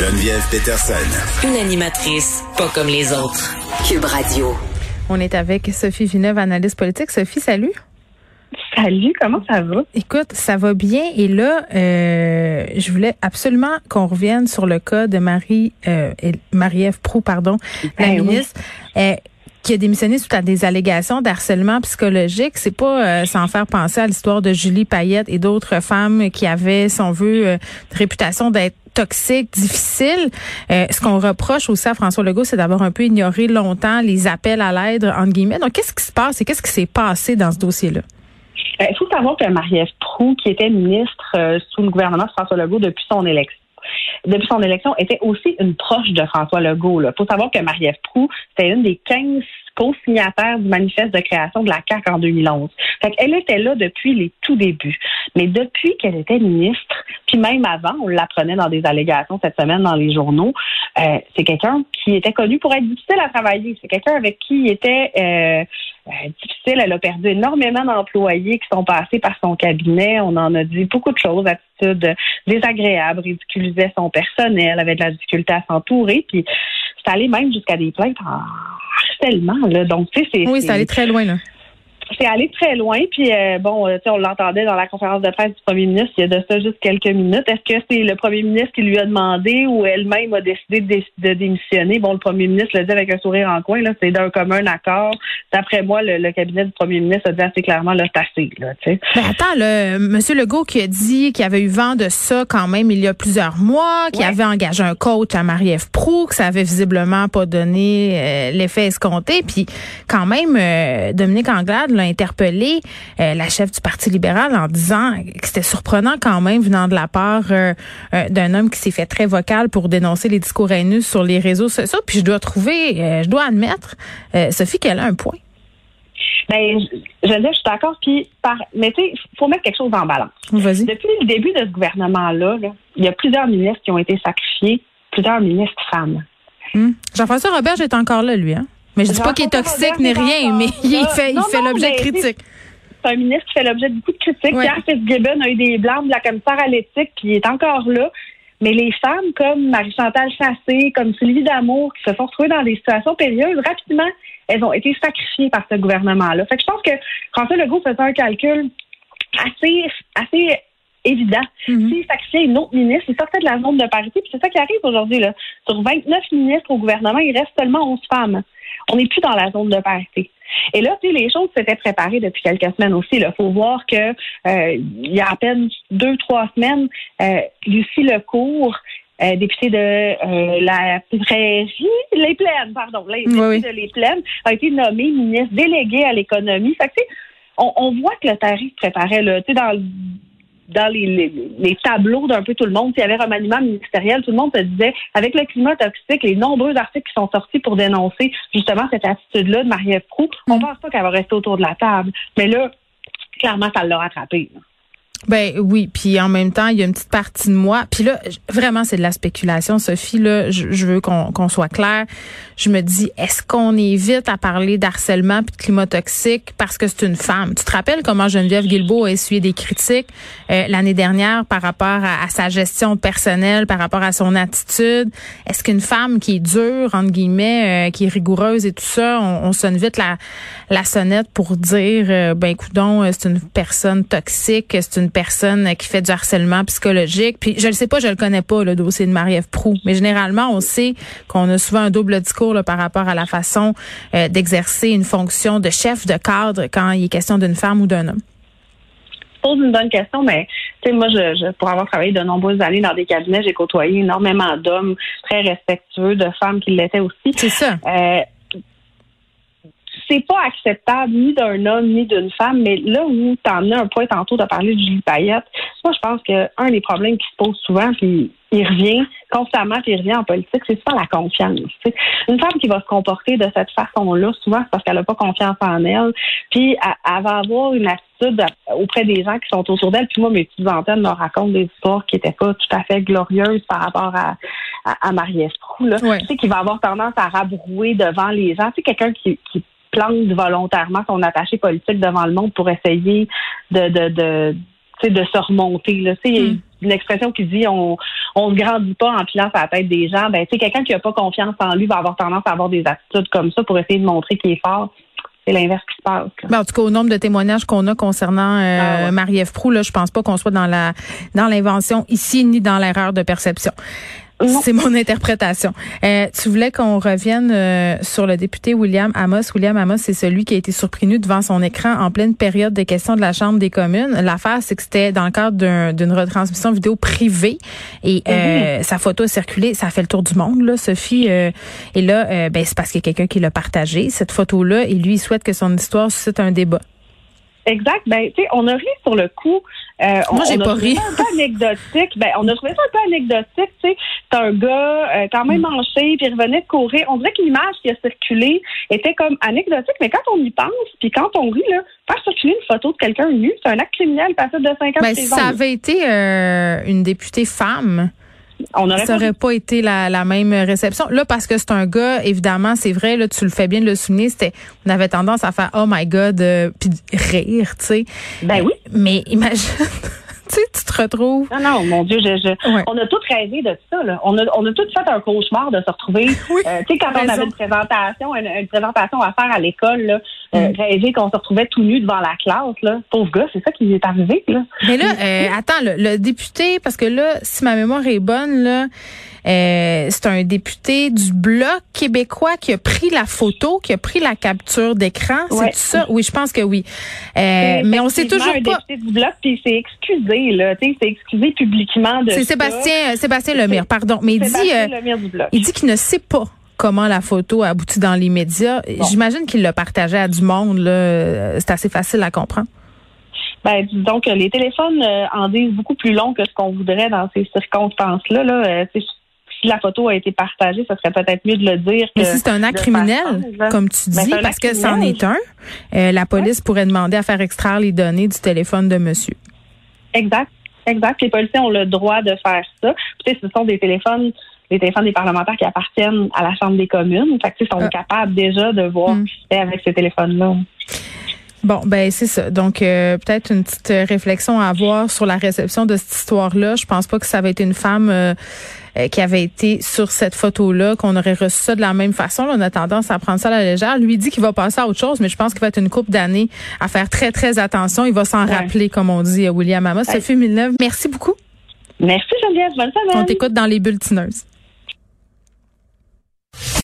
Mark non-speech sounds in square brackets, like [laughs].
Geneviève Peterson. Une animatrice pas comme les autres. Cube Radio. On est avec Sophie Villeneuve, analyste politique. Sophie, salut. Salut, comment ça va? Écoute, ça va bien. Et là, euh, je voulais absolument qu'on revienne sur le cas de Marie, euh, Marie-Ève Proux, pardon, la Ben oui. ministre. Euh, qui a démissionné suite à des allégations d'harcèlement psychologique. C'est pas euh, sans faire penser à l'histoire de Julie Payette et d'autres femmes qui avaient, si on veut, euh, une réputation d'être toxiques, difficiles. Euh, ce qu'on reproche aussi à François Legault, c'est d'avoir un peu ignoré longtemps les appels à l'aide, entre guillemets. Donc, qu'est-ce qui se passe et qu'est-ce qui s'est passé dans ce dossier-là? Euh, Il faut savoir que Marie-Ève Proux, qui était ministre euh, sous le gouvernement de François Legault depuis son élection, depuis son élection, était aussi une proche de François Legault. Il faut savoir que Marie-Ève Proux, c'était une des 15 co-signataires du manifeste de création de la CAQ en 2011. Fait elle était là depuis les tout débuts. Mais depuis qu'elle était ministre, puis même avant, on l'apprenait dans des allégations cette semaine dans les journaux, euh, c'est quelqu'un qui était connu pour être difficile à travailler. C'est quelqu'un avec qui il était euh, euh, difficile. Elle a perdu énormément d'employés qui sont passés par son cabinet. On en a dit beaucoup de choses, attitudes désagréables, ridiculisait son personnel, avait de la difficulté à s'entourer. Puis c'est allé même jusqu'à des plaintes en harcèlement. Là. Donc, tu sais, c'est. Oui, c'est allé très loin, là. C'est allé très loin. Puis, euh, bon, euh, tu sais, on l'entendait dans la conférence de presse du premier ministre il y a de ça juste quelques minutes. Est-ce que c'est le premier ministre qui lui a demandé ou elle-même a décidé de, dé- de démissionner? Bon, le premier ministre le dit avec un sourire en coin, là, c'est d'un commun accord. D'après moi, le, le cabinet du premier ministre a dit assez clairement, là, c'est assez, là, tu sais. Mais attends, là, M. Legault qui a dit qu'il avait eu vent de ça quand même il y a plusieurs mois, qu'il Ouais. avait engagé un coach à Marie-Ève Proux, que ça avait visiblement pas donné euh, l'effet escompté. Puis quand même, euh, Dominique Anglade l'a interpellé, euh, la chef du Parti libéral, en disant que c'était surprenant quand même venant de la part euh, euh, d'un homme qui s'est fait très vocal pour dénoncer les discours haineux sur les réseaux sociaux. Puis je dois trouver, je dois admettre, Sophie, qu'elle a un point. Ben, je, dire, je suis d'accord. Puis, par, mais tu sais, faut mettre quelque chose en balance. Vas-y. Depuis le début de ce gouvernement-là, là, il y a plusieurs ministres qui ont été sacrifiés, plusieurs ministres femmes. Hmm. Jean-François Robert est encore là, lui. Hein? Mais je dis pas qu'il est toxique ni rien, mais il fait, il fait l'objet de critiques. C'est un ministre qui fait l'objet de beaucoup de critiques. Ouais. Pierre Fitzgibbon a eu des blancs de la commissaire à l'éthique, puis il est encore là. Mais les femmes comme Marie-Chantal Chassé, comme Sylvie Damour, qui se sont retrouvées dans des situations périlleuses, rapidement, elles ont été sacrifiées par ce gouvernement-là. Fait que je pense que François Legault faisait un calcul assez, assez évident. Mhm. S'il sacrifiait une autre ministre, il sortait de la zone de parité, puis c'est ça qui arrive aujourd'hui. Là. Sur 29 ministres au gouvernement, il reste seulement 11 femmes. On n'est plus dans la zone de parité. Et là, tu sais, les choses s'étaient préparées depuis quelques semaines aussi. Il faut voir que euh, il y a à peine deux, trois semaines, euh, Lucie Lecourt, euh, députée de la Prairie, les Plaines, pardon, la députée oui. de les Plaines, a été nommée ministre déléguée à l'économie. Fait que, tu sais, on, on voit que le tarif se préparait là, tu sais, dans dans les, les, les tableaux d'un peu tout le monde, s'il y avait remaniement ministériel, tout le monde se disait, avec le climat toxique, les nombreux articles qui sont sortis pour dénoncer justement cette attitude-là de Marie-Ève Proux, on Mm. pense pas qu'elle va rester autour de la table. Mais là, clairement, ça l'a rattrapé. Ben oui, puis en même temps, il y a une petite partie de moi. Puis là, vraiment, c'est de la spéculation, Sophie. Là, je, je veux qu'on qu'on soit clair. Je me dis, est-ce qu'on évite à parler d'harcèlement puis de climat toxique parce que c'est une femme? Tu te rappelles comment Geneviève Guilbeault a essuyé des critiques euh, l'année dernière par rapport à, à sa gestion personnelle, par rapport à son attitude? Est-ce qu'une femme qui est dure entre guillemets, euh, qui est rigoureuse et tout ça, on, on sonne vite la, la sonnette pour dire, euh, ben écoutons, euh, c'est une personne toxique, c'est une personne qui fait du harcèlement psychologique. Puis je ne sais pas, je le connais pas le dossier de Marie-Ève Proux, mais généralement on sait qu'on a souvent un double discours là, par rapport à la façon euh, d'exercer une fonction de chef de cadre quand il est question d'une femme ou d'un homme. pose une bonne question, mais tu sais, moi, je, je, pour avoir travaillé de nombreuses années dans des cabinets, j'ai côtoyé énormément d'hommes très respectueux, de femmes qui l'étaient aussi. C'est ça. Euh, c'est pas acceptable ni d'un homme ni d'une femme, mais là où tu en as un point tantôt de parler de Julie Payette, moi je pense que un des problèmes qui se posent souvent, puis il revient constamment, puis il revient en politique, c'est souvent la confiance. Une femme qui va se comporter de cette façon-là, souvent c'est parce qu'elle n'a pas confiance en elle, puis elle, va avoir une attitude auprès des gens qui sont autour d'elle. Puis moi, mes petites antennes me racontent des histoires qui n'étaient pas tout à fait glorieuses par rapport à, à, à Marie Esprou, là. Tu sais, qui va avoir tendance à rabrouer devant les gens. Tu sais, quelqu'un qui, qui plante volontairement son attaché politique devant le monde pour essayer de, de, de, de se remonter. Là. Tu sais, il y a Mm. une expression qui dit on, on se grandit pas en pilant sa tête des gens. Ben, quelqu'un qui a pas confiance en lui va avoir tendance à avoir des attitudes comme ça pour essayer de montrer qu'il est fort c'est l'inverse qui se passe. Ben, en tout cas, au nombre de témoignages qu'on a concernant euh, ah Marie-Ève Proux, là, je pense pas qu'on soit dans la dans l'invention ici ni dans l'erreur de perception. C'est mon interprétation. Euh, tu voulais qu'on revienne euh, sur le député William Amos. William Amos, c'est celui qui a été surpris nu devant son écran en pleine période des questions de la Chambre des communes. L'affaire, c'est que c'était dans le cadre d'une retransmission vidéo privée et euh, mhm. sa photo a circulé. Ça a fait le tour du monde, là, Sophie. et là, ben, c'est parce qu'il y a quelqu'un qui l'a partagé, cette photo-là, et lui, il souhaite que son histoire suscite un débat. Exact. Ben, tu sais, on a ri sur le coup. Euh, Moi, j'ai pas ri. un peu anecdotique. Ben, on a trouvé ça un peu anecdotique. Tu sais, c'est un gars euh, quand même mm. manché, puis il revenait de courir. On dirait que l'image qui a circulé était comme anecdotique, mais quand on y pense, puis quand on rit, là, faire circuler une photo de quelqu'un nu, c'est un acte criminel passible de 5 ans ben, Ça avait été euh, une députée femme on aurait ça n'aurait pas été la, même réception. Là, parce que c'est un gars, évidemment, c'est vrai, là, tu le fais bien de le souligner, c'était, on avait tendance à faire, oh my God, euh, puis rire, tu sais. Ben oui. Mais imagine. Tu tu te retrouves. Non, non, mon Dieu, je, on a tous rêvé de ça. Là. On, a, on a tous fait un cauchemar de se retrouver. [laughs] Euh, tu sais, quand on avait une présentation, une, présentation à faire à l'école, là, euh, mm. rêver qu'on se retrouvait tout nu devant la classe. Là. Pauvre gars, c'est ça qui est arrivé. Là. Mais là, euh, attends, le, le, député, parce que là, si ma mémoire est bonne, là, c'est un député du Bloc québécois qui a pris la photo, qui a pris la capture d'écran. C'est ça? Oui, je pense que oui. Mais on sait toujours un pas. député du Bloc, puis il s'est excusé, là. Tu sais, il s'est excusé publiquement de C'est Sébastien, Sébastien Lemire, pardon. Mais il dit, euh, il dit qu'il ne sait pas comment la photo a abouti dans les médias. J'imagine qu'il l'a partagé à du monde. C'est assez facile à comprendre. Ben, disons que les téléphones en disent beaucoup plus long que ce qu'on voudrait dans ces circonstances-là. Là si la photo a été partagée, ce serait peut-être mieux de le dire. Mais si c'est un acte criminel, comme tu ben, dis, parce que c'en est un, euh, la police pourrait demander à faire extraire les données du téléphone de monsieur. Exact. Exact. Les policiers ont le droit de faire ça. Tu sais, ce sont des téléphones les téléphones des parlementaires qui appartiennent à la Chambre des communes. Fait que, ils sont ah. capables déjà de voir hmm. ce qui fait avec ces téléphones-là. Bon, ben c'est ça. Donc euh, peut-être une petite réflexion à avoir sur la réception de cette histoire-là. Je pense pas que ça avait été une femme euh, euh, qui avait été sur cette photo-là, qu'on aurait reçu ça de la même façon. on a tendance à prendre ça à la légère. Lui dit qu'il va passer à autre chose, mais je pense qu'il va être une couple d'années à faire très très attention. Il va s'en rappeler, comme on dit à William Amos. Sophie Milnev, merci beaucoup. Merci Geneviève. Bonne semaine. On t'écoute dans les bulletineuses.